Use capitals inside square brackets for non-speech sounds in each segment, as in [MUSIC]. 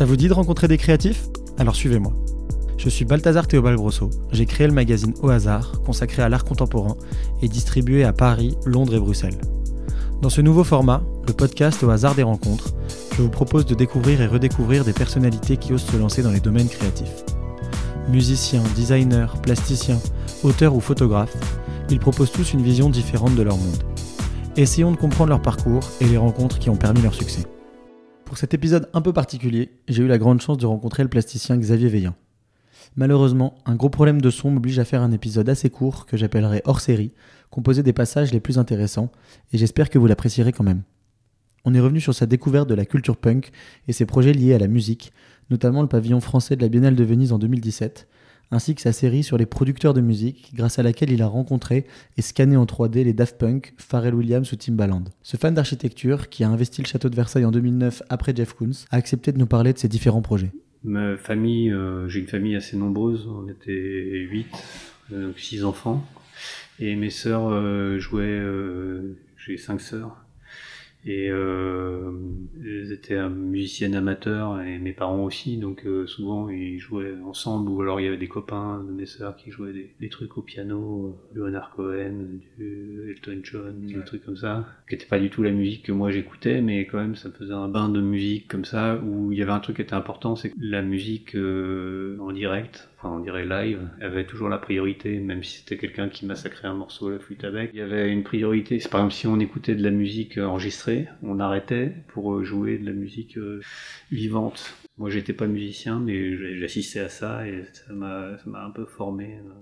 Ça vous dit de rencontrer des créatifs? Alors suivez-moi. Je suis Balthazar Théobald Grosso. J'ai créé le magazine Au hasard, consacré à l'art contemporain et distribué à Paris, Londres et Bruxelles. Dans ce nouveau format, le podcast Au hasard des rencontres, je vous propose de découvrir et redécouvrir des personnalités qui osent se lancer dans les domaines créatifs. Musiciens, designers, plasticiens, auteurs ou photographes, ils proposent tous une vision différente de leur monde. Essayons de comprendre leur parcours et les rencontres qui ont permis leur succès. Pour cet épisode un peu particulier, j'ai eu la grande chance de rencontrer le plasticien Xavier Veillant. Malheureusement, un gros problème de son m'oblige à faire un épisode assez court que j'appellerai hors série, composé des passages les plus intéressants, et j'espère que vous l'apprécierez quand même. On est revenu sur sa découverte de la culture punk et ses projets liés à la musique, notamment le pavillon français de la Biennale de Venise en 2017, ainsi que sa série sur les producteurs de musique, grâce à laquelle il a rencontré et scanné en 3D les Daft Punk, Pharrell Williams ou Timbaland. Ce fan d'architecture, qui a investi le château de Versailles en 2009 après Jeff Koons, a accepté de nous parler de ses différents projets. Ma famille, euh, j'ai une famille assez nombreuse, on était 8, euh, donc 6 enfants. Et mes sœurs euh, jouaient, euh, j'ai 5 sœurs, et euh, elles étaient musiciennes amateurs et mes parents aussi, donc euh, souvent ils jouaient ensemble ou alors il y avait des copains de mes sœurs qui jouaient des, des trucs au piano, euh, Leonard Cohen, du Elton John, des trucs comme ça, qui n'était pas du tout la musique que moi j'écoutais, mais quand même ça me faisait un bain de musique comme ça où il y avait un truc qui était important, c'est que la musique euh, en direct, enfin on dirait live, avait toujours la priorité, même si c'était quelqu'un qui massacrait un morceau à la flûte avec. Il y avait une priorité, c'est par exemple si on écoutait de la musique enregistrée, on arrêtait pour euh, jouer de la musique euh, vivante. Moi j'étais pas musicien, mais j'assistais à ça et ça m'a un peu formé. euh.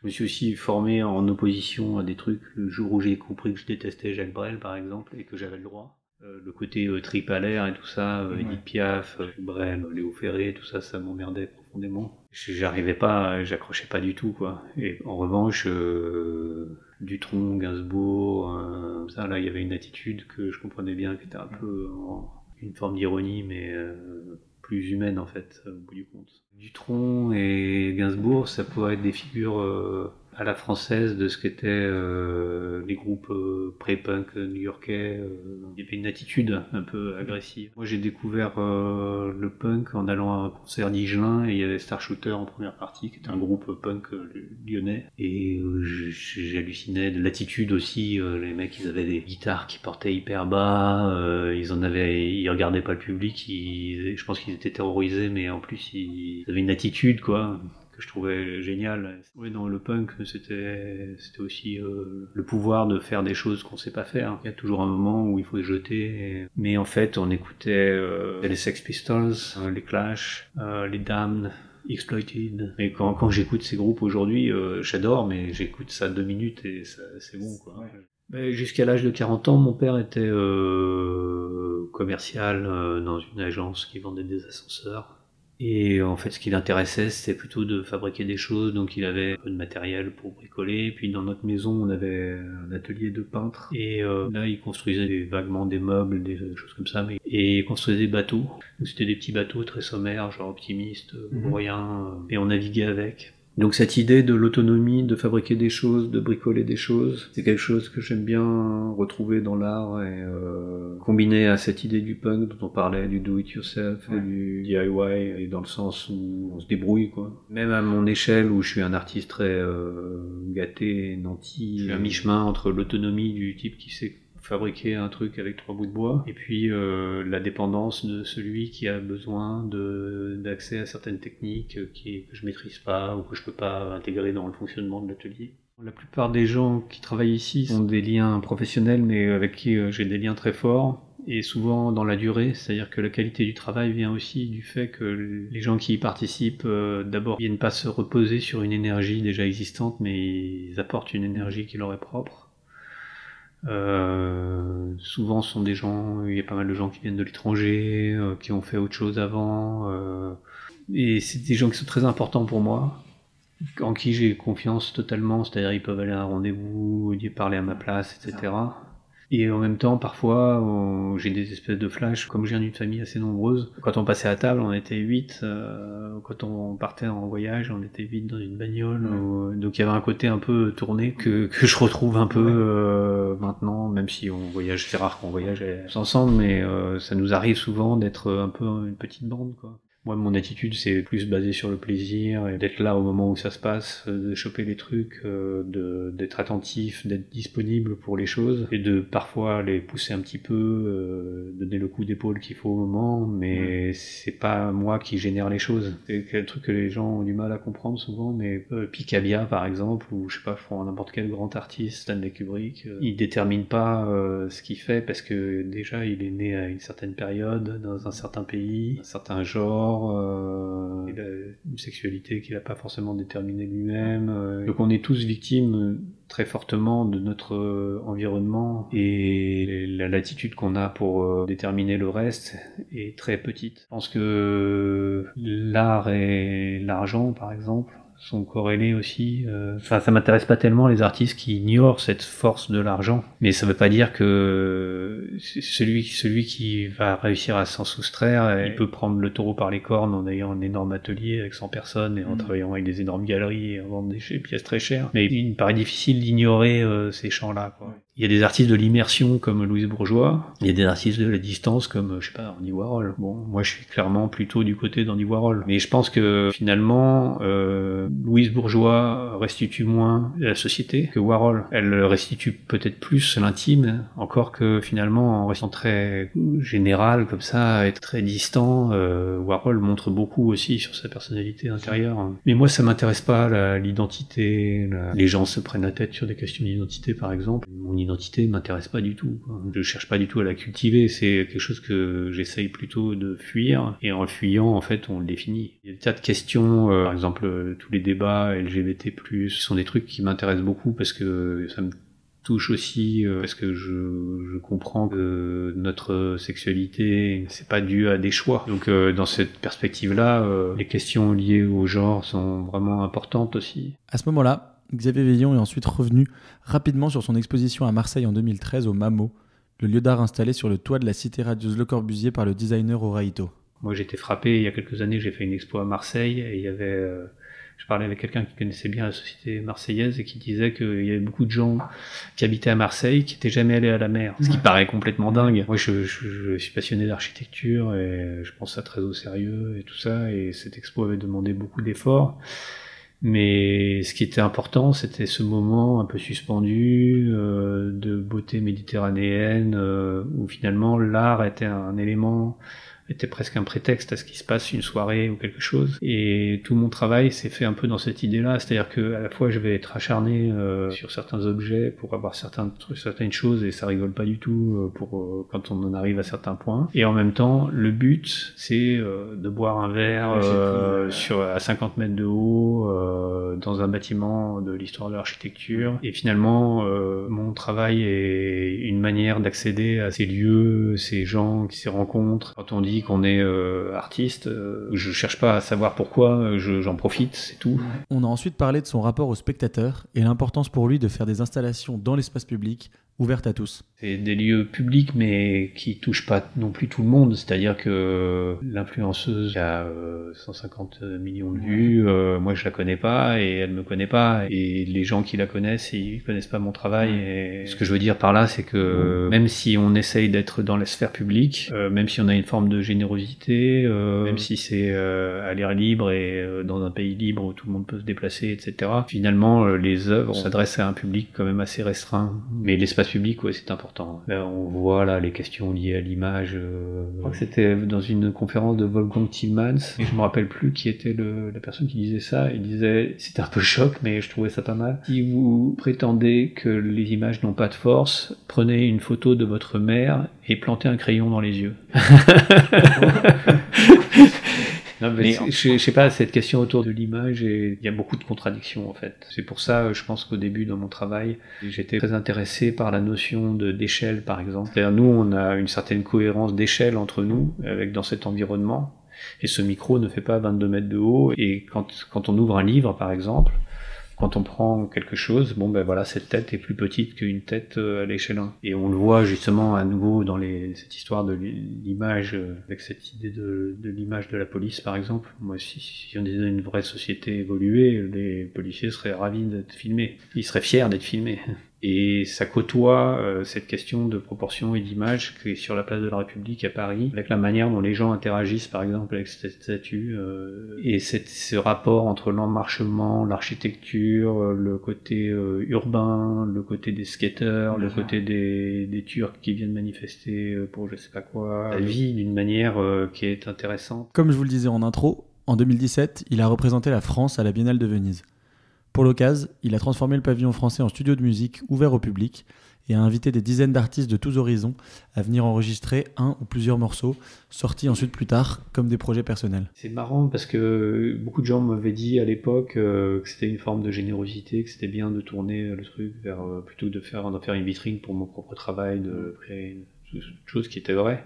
Je me suis aussi formé en opposition à des trucs le jour où j'ai compris que je détestais Jacques Brel par exemple et que j'avais le droit. Euh, le côté euh, trip à l'air et tout ça, euh, Edith Piaf, Brel, Léo Ferré, tout ça, ça m'emmerdait profondément. J'arrivais pas, j'accrochais pas du tout quoi. Et en revanche, euh, Dutronc, Gainsbourg, euh, ça là, il y avait une attitude que je comprenais bien, qui était un peu en- une forme d'ironie, mais euh, plus humaine en fait, au bout du compte. Dutronc et Gainsbourg, ça pourrait être des figures à la française de ce qu'étaient euh, les groupes euh, pré-punk new-yorkais. euh, il y avait une attitude un peu agressive. Moi, j'ai découvert euh, le punk en allant à un concert d'Igelin et il y avait Star Shooter en première partie, qui était un groupe punk euh, lyonnais. Et euh, j'hallucinais de l'attitude aussi. euh, les mecs, ils avaient des guitares qui portaient hyper bas. euh, ils en avaient, ils regardaient pas le public. Ils, je pense qu'ils étaient terrorisés, mais en plus, ils avaient une attitude, quoi que je trouvais génial. Oui, dans le punk, c'était aussi euh, le pouvoir de faire des choses qu'on sait pas faire. Il y a toujours un moment où il faut les jeter. et- Mais en fait, on écoutait euh, les Sex Pistols, euh, les Clash, les Damned. Exploited. Et quand, quand j'écoute ces groupes aujourd'hui, j'adore, mais j'écoute ça deux minutes et c'est bon, quoi. Jusqu'à l'âge de 40 ans, mon père était euh, commercial euh, dans une agence qui vendait des ascenseurs. Et en fait, ce qui l'intéressait, c'était plutôt de fabriquer des choses. Donc, il avait un peu de matériel pour bricoler. Puis, dans notre maison, on avait un atelier de peintre. Et euh, là, il construisait des- vaguement des meubles, des choses comme ça. Mais... Et il construisait des bateaux. Donc, c'était des petits bateaux très sommaires, genre optimistes, Mhm. pour rien. Et on naviguait avec. Donc cette idée de l'autonomie, de fabriquer des choses, de bricoler des choses, c'est quelque chose que j'aime bien retrouver dans l'art et euh, combiner à cette idée du punk dont on parlait, du do-it-yourself et du DIY, et dans le sens où on se débrouille quoi. Même à mon échelle où je suis un artiste très euh, gâté, nanti, à mi-chemin entre l'autonomie du type qui sait fabriquer un truc avec trois bouts de bois et puis euh, la dépendance de celui qui a besoin d'accès à certaines techniques euh, qui, que je maîtrise pas ou que je peux pas intégrer dans le fonctionnement de l'atelier. La plupart des gens qui travaillent ici ont des liens professionnels mais avec qui euh, j'ai des liens très forts et souvent dans la durée, c'est-à-dire que la qualité du travail vient aussi du fait que les gens qui y participent euh, d'abord viennent pas se reposer sur une énergie déjà existante mais ils apportent une énergie qui leur est propre. Euh, souvent, ce sont des gens, il y a pas mal de gens qui viennent de l'étranger, euh, qui ont fait autre chose avant, euh, et c'est des gens qui sont très importants pour moi, en qui j'ai confiance totalement, c'est-à-dire ils peuvent aller à un rendez-vous, ils parler à ma place, etc. Et en même temps, parfois, j'ai des espèces de flashs. Comme je viens d'une famille assez nombreuse, quand on passait à table, on était 8. Euh, quand on partait en voyage, on était 8 dans une bagnole. donc il y avait un côté un peu tourné que, que je retrouve un peu euh, maintenant, même si on voyage, c'est rare qu'on voyage ensemble, mais euh, ça nous arrive souvent d'être un peu une petite bande. quoi. Moi, mon attitude, c'est plus basé sur le plaisir et d'être là au moment où ça se passe, euh, de choper les trucs, euh, de d'être attentif, d'être disponible pour les choses et de parfois les pousser un petit peu, euh, donner le coup d'épaule qu'il faut au moment, mais c'est pas moi qui génère les choses. C'est un truc que les gens ont du mal à comprendre souvent, mais Picabia, par exemple, ou je sais pas, je prends n'importe quel grand artiste, Stanley Kubrick, il détermine pas ce qu'il fait parce que déjà il est né à une certaine période, dans un certain pays, un certain genre, euh, il a une sexualité qu'il n'a pas forcément déterminée lui-même. Euh, donc on est tous victimes très fortement de notre euh, environnement et la latitude qu'on a pour déterminer le reste est très petite. Je pense que l'art et l'argent, par exemple, sont corrélés aussi. Euh, enfin, ça m'intéresse pas tellement les artistes qui ignorent cette force de l'argent, mais ça veut pas dire que celui celui qui va réussir à s'en soustraire, il peut prendre le taureau par les cornes en ayant un énorme atelier avec 100 personnes et en mm. travaillant avec des énormes galeries et en vendant des pièces très chères. Mais il me paraît difficile d'ignorer euh, ces champs-là. Quoi. Il y a des artistes de l'immersion comme Louise Bourgeois, il y a des artistes de la distance comme, je sais pas, Andy Warhol. Bon, moi je suis clairement plutôt du côté d'Andy Warhol. Mais je pense que finalement, euh, Louise Bourgeois restitue moins la société que Warhol. Elle restitue peut-être plus l'intime, encore que finalement en restant très général comme ça, être très distant, euh, Warhol montre beaucoup aussi sur sa personnalité intérieure. Mais moi ça m'intéresse pas l'identité, les gens se prennent la tête sur des questions d'identité par exemple. Identité m'intéresse pas du tout. Quoi. Je cherche pas du tout à la cultiver. C'est quelque chose que j'essaye plutôt de fuir. Et en le fuyant, en fait, on le définit. Il y a des tas de questions, euh, par exemple, euh, tous les débats LGBT+, sont des trucs qui m'intéressent beaucoup parce que ça me touche aussi euh, parce que je, je, comprends que notre sexualité c'est pas dû à des choix donc dans cette perspective là les questions liées au genre sont vraiment importantes aussi à ce moment là Xavier Veillon est ensuite revenu rapidement sur son exposition à Marseille en 2013 au MAMO, le lieu d'art installé sur le toit de la cité radieuse Le Corbusier par le designer Oraito. Moi j'étais frappé, il y a quelques années j'ai fait une expo à Marseille et il y avait... Euh, je parlais avec quelqu'un qui connaissait bien la société marseillaise et qui disait qu'il y avait beaucoup de gens qui habitaient à Marseille qui n'étaient jamais allés à la mer, ce qui paraît complètement dingue. Moi je, je suis passionné d'architecture et je pense ça très au sérieux et tout ça et cette expo avait demandé beaucoup d'efforts. Mais ce qui était important, c'était ce moment un peu suspendu euh, de beauté méditerranéenne, euh, où finalement l'art était un élément était presque un prétexte à ce qui se passe une soirée ou quelque chose. Et tout mon travail s'est fait un peu dans cette idée-là, c'est-à-dire que à la fois je vais être acharné euh, sur certains objets pour avoir certains certaines choses et ça rigole pas du tout euh, pour euh, quand on en arrive à certains points. Et en même temps, le but c'est de boire un verre sur à 50 mètres de haut dans un bâtiment de l'histoire de l'architecture. Et finalement, mon travail est une manière d'accéder à ces lieux, ces gens qui se rencontrent. Quand on dit qu'on est euh, artiste, euh, je cherche pas à savoir pourquoi, j'en profite, c'est tout. On a ensuite parlé de son rapport au spectateur et l'importance pour lui de faire des installations dans l'espace public ouverte à tous. C'est des lieux publics mais qui touchent pas non plus tout le monde, c'est-à-dire que l'influenceuse a 150 euh, millions de vues, euh, moi je la connais pas et elle me connaît pas. Et les gens qui la connaissent ils connaissent pas mon travail. Et ce que je veux dire par là c'est que même si on essaye d'être dans la sphère publique, euh, même si on a une forme de générosité, même si c'est à l'air libre et dans un pays libre où tout le monde peut se déplacer, etc. Finalement les œuvres s'adressent à un public quand même assez restreint, mais l'espace public, ouais, c'est important. on voit là les questions liées à l'image. Euh, je crois que c'était dans une conférence de Wolfgang Tillmans, et je me rappelle plus qui était le, la personne qui disait ça. Il disait, c'était un peu choc, mais je trouvais ça pas mal. Si vous prétendez que les images n'ont pas de force, prenez une photo de votre mère et plantez un crayon dans les yeux. [LAUGHS] Non, mais, je, sais pas, cette question autour de l'image, il y a beaucoup de contradictions en fait. C'est pour ça, je pense qu'au début dans mon travail, j'étais très intéressé par la notion d'échelle par exemple. C'est-à-dire nous, on a une certaine cohérence d'échelle entre nous, avec dans cet environnement. Et ce micro ne fait pas 22 mètres de haut. Et quand, quand on ouvre un livre, par exemple, Quand on prend quelque chose, bon ben voilà, cette tête est plus petite qu'une tête à l'échelle 1. Et on le voit justement à nouveau dans les, cette histoire de l'image, avec cette idée de, de l'image de la police par exemple. Moi, si, si on disait une vraie société évoluée, les policiers seraient ravis d'être filmés. Ils seraient fiers d'être filmés. [LAUGHS] Et ça côtoie euh, cette question de proportion et d'image qui est sur la place de la République à Paris, avec la manière dont les gens interagissent par exemple avec cette statue, euh, et cette, ce rapport entre l'emmarchement, l'architecture, euh, le côté urbain, le côté des skateurs, le côté des, des Turcs qui viennent manifester pour je sais pas quoi, la vie d'une manière qui est intéressante. Comme je vous le disais en intro, en 2017, il a représenté la France à la Biennale de Venise. Pour l'occasion, il a transformé le pavillon français en studio de musique ouvert au public et a invité des dizaines d'artistes de tous horizons à venir enregistrer un ou plusieurs morceaux, sortis ensuite plus tard comme des projets personnels. C'est marrant parce que beaucoup de gens m'avaient dit à l'époque euh, que c'était une forme de générosité, que c'était bien de tourner le truc euh, plutôt que de faire, d'en faire une vitrine pour mon propre travail, de créer une chose qui était vraie.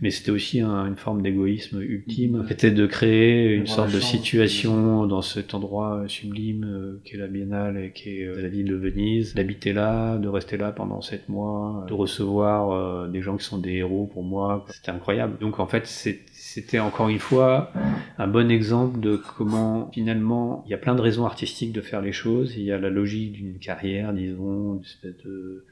Mais c'était aussi une forme d'égoïsme ultime, c'était de créer une sorte de situation dans cet endroit sublime euh, qui est la Biennale et qui est euh, la ville de Venise, d'habiter là, de rester là pendant sept mois, de recevoir euh, des gens qui sont des héros pour moi, c'était incroyable. Donc en fait, c'était encore une fois un bon exemple de comment finalement il y a plein de raisons artistiques de faire les choses, il y a la logique d'une carrière, disons, une espèce de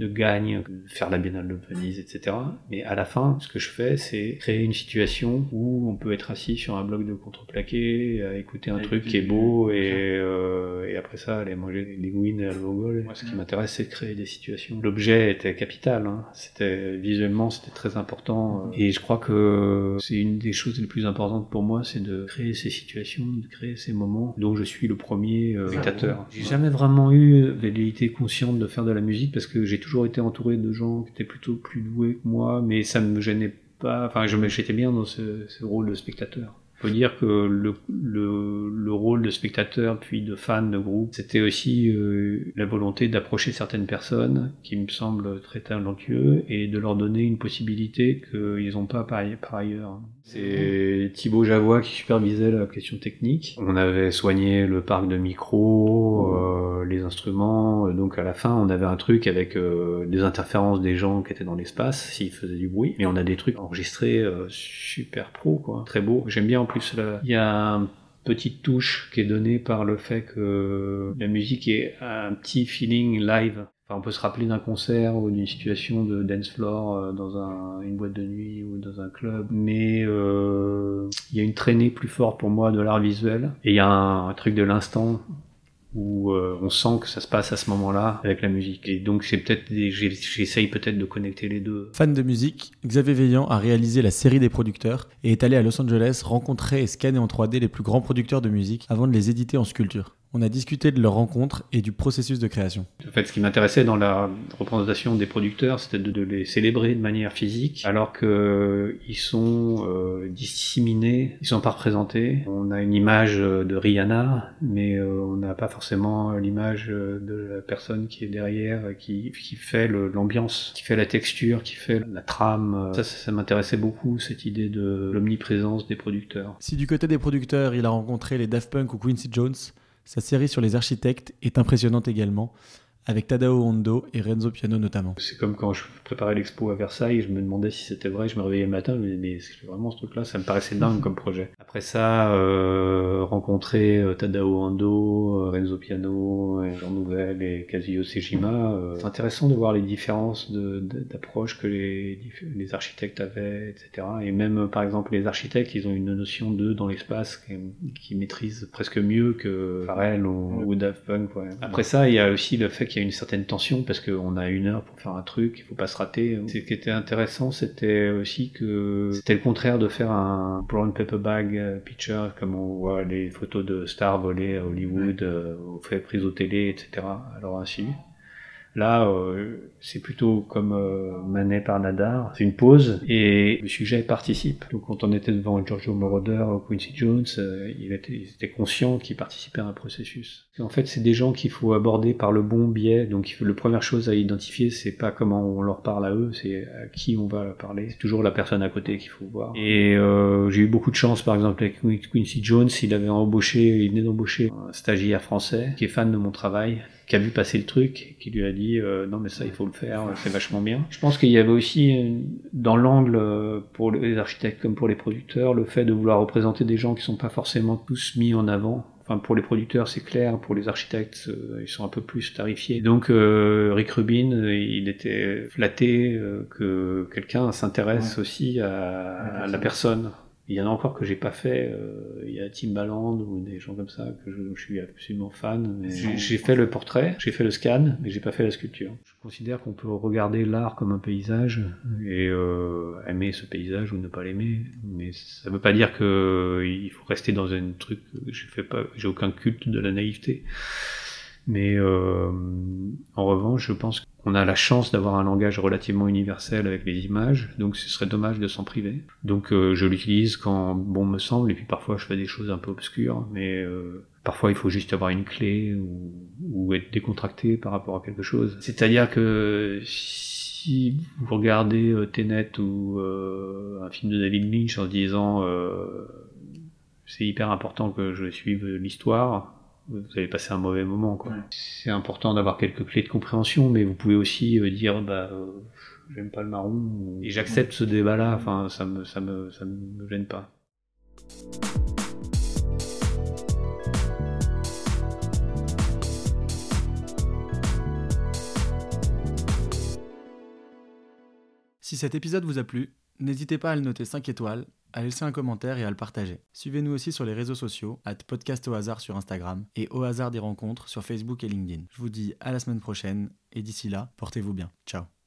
de gagne, faire la Biennale de Venise, etc. Mais à la fin, ce que je fais, c'est créer une situation où on peut être assis sur un bloc de contreplaqué, à écouter un truc qui est beau, et, euh, et après ça, aller manger des gouines à l'alvogol. Moi, ce qui m'intéresse, c'est de créer des situations. L'objet était capital, hein. c'était visuellement, c'était très important, et je crois que c'est une des choses les plus importantes pour moi, c'est de créer ces situations, de créer ces moments dont je suis le premier euh, spectateur. J'ai jamais vraiment eu l'idée consciente de faire de la musique parce que j'ai toujours été entouré de gens qui étaient plutôt plus doués que moi, mais ça me gênait pas. Enfin, j'étais bien dans ce, rôle de spectateur. On peut dire que le, le, le, de spectateur puis de fan de groupe, c'était aussi euh, la volonté d'approcher certaines personnes qui me semblent très talentueux et de leur donner une possibilité qu'ils n'ont pas par, ailleurs. C'est Thibaut Javois qui supervisait la question technique. On avait soigné le parc de micros, euh, les instruments. Donc à la fin, on avait un truc avec euh, des interférences des gens qui étaient dans l'espace, s'ils faisaient du bruit. Mais on a des trucs enregistrés euh, super pro, quoi. Très beau. J'aime bien en plus. Il y a une petite touche qui est donnée par le fait que la musique est un petit feeling live. On peut se rappeler d'un concert ou d'une situation de dance floor euh, dans un, une boîte de nuit ou dans un club, mais euh, il y a une traînée plus forte pour moi de l'art visuel. Et il y a un truc de l'instant où euh, on sent que ça se passe à ce moment-là avec la musique. Et donc c'est peut-être j'essaye peut-être de connecter les deux. Fan de musique, Xavier Veillant a réalisé la série des producteurs et est allé à Los Angeles rencontrer et scanner en 3D les plus grands producteurs de musique avant de les éditer en sculpture. On a discuté de leur rencontre et du processus de création. En fait, ce qui m'intéressait dans la représentation des producteurs, c'était de, les célébrer de manière physique, alors qu'ils sont euh, disséminés, ils sont pas représentés. On a une image de Rihanna, mais euh, on n'a pas forcément l'image de la personne qui est derrière, qui, qui fait l'ambiance, qui fait la texture, qui fait la trame. Ça, ça, ça m'intéressait beaucoup, cette idée de l'omniprésence des producteurs. Si du côté des producteurs, il a rencontré les Daft Punk ou Quincy Jones, sa série sur les architectes est impressionnante également avec Tadao Hondo et Renzo Piano notamment. C'est comme quand je préparais l'expo à Versailles, je me demandais si c'était vrai, je me réveillais le matin, mais, mais vraiment ce truc-là, ça me paraissait dingue [LAUGHS] comme projet. Après ça, euh, rencontrer euh, Tadao Hondo, euh, Renzo Piano, Jean Nouvel et Kazuyo Sejima, euh, c'est intéressant de voir les différences d'approche que les, les, architectes avaient, etc. Et même, par exemple, les architectes, ils ont une notion d'eux dans l'espace qui, qui, maîtrisent presque mieux que Pharrell ou, ou Daft Punk. Ouais. Après ça, il y a aussi le fait qu'il y a une certaine tension parce qu'on a une heure pour faire un truc, il faut pas se rater. Ce qui était intéressant, c'était aussi que c'était le contraire de faire un brown paper bag euh, picture comme on voit les photos de stars volées à Hollywood, ouais. euh, fait prises au télé, etc. Alors ainsi. Là, euh, c'est plutôt comme euh, Manet par Nadar, c'est une pause et le sujet participe. Donc quand on était devant Giorgio Moroder ou Quincy Jones, euh, il, était, il était conscient qu'il participait à un processus. En fait, c'est des gens qu'il faut aborder par le bon biais. Donc la première chose à identifier, c'est pas comment on leur parle à eux, c'est à qui on va parler. C'est toujours la personne à côté qu'il faut voir. Et euh, j'ai eu beaucoup de chance, par exemple avec Quincy Jones, il avait embauché, il venait d'embaucher un stagiaire français qui est fan de mon travail qui a vu passer le truc, qui lui a dit euh, non mais ça il faut le faire, c'est vachement bien. Je pense qu'il y avait aussi euh, dans l'angle euh, pour les architectes comme pour les producteurs le fait de vouloir représenter des gens qui sont pas forcément tous mis en avant. Enfin pour les producteurs c'est clair, pour les architectes ils sont un peu plus tarifiés. Donc Rick Rubin il était flatté que quelqu'un s'intéresse aussi à, à la personne il y en a encore que j'ai pas fait. Euh, il y a Timbaland ou des gens comme ça que je, suis absolument fan. J'ai fait le portrait, j'ai fait le scan, mais j'ai pas fait la sculpture. Je considère qu'on peut regarder l'art comme un paysage et euh, aimer ce paysage ou ne pas l'aimer. Mais ça veut pas dire que il faut rester dans un truc. Je fais pas, j'ai aucun culte de la naïveté. Mais euh, en revanche, je pense qu'on a la chance d'avoir un langage relativement universel avec les images, donc ce serait dommage de s'en priver. Donc euh, je l'utilise quand bon me semble, et puis parfois je fais des choses un peu obscures, mais euh, parfois il faut juste avoir une clé ou, être décontracté par rapport à quelque chose. C'est-à-dire que si vous regardez euh, ou euh, un film de David Lynch en se disant c'est hyper important que je suive l'histoire, vous allez passer un mauvais moment. Quoi. C'est important d'avoir quelques clés de compréhension, mais vous pouvez aussi euh, dire bah euh, j'aime pas le marron et j'accepte ce débat-là. Enfin, ça me ça me ça me gêne pas. Si cet épisode vous a plu, n'hésitez pas à le noter 5 étoiles à laisser un commentaire et à le partager. Suivez-nous aussi sur les réseaux sociaux, at podcast au hasard sur Instagram et au hasard des rencontres sur Facebook et LinkedIn. Je vous dis à la semaine prochaine et d'ici là, portez-vous bien. Ciao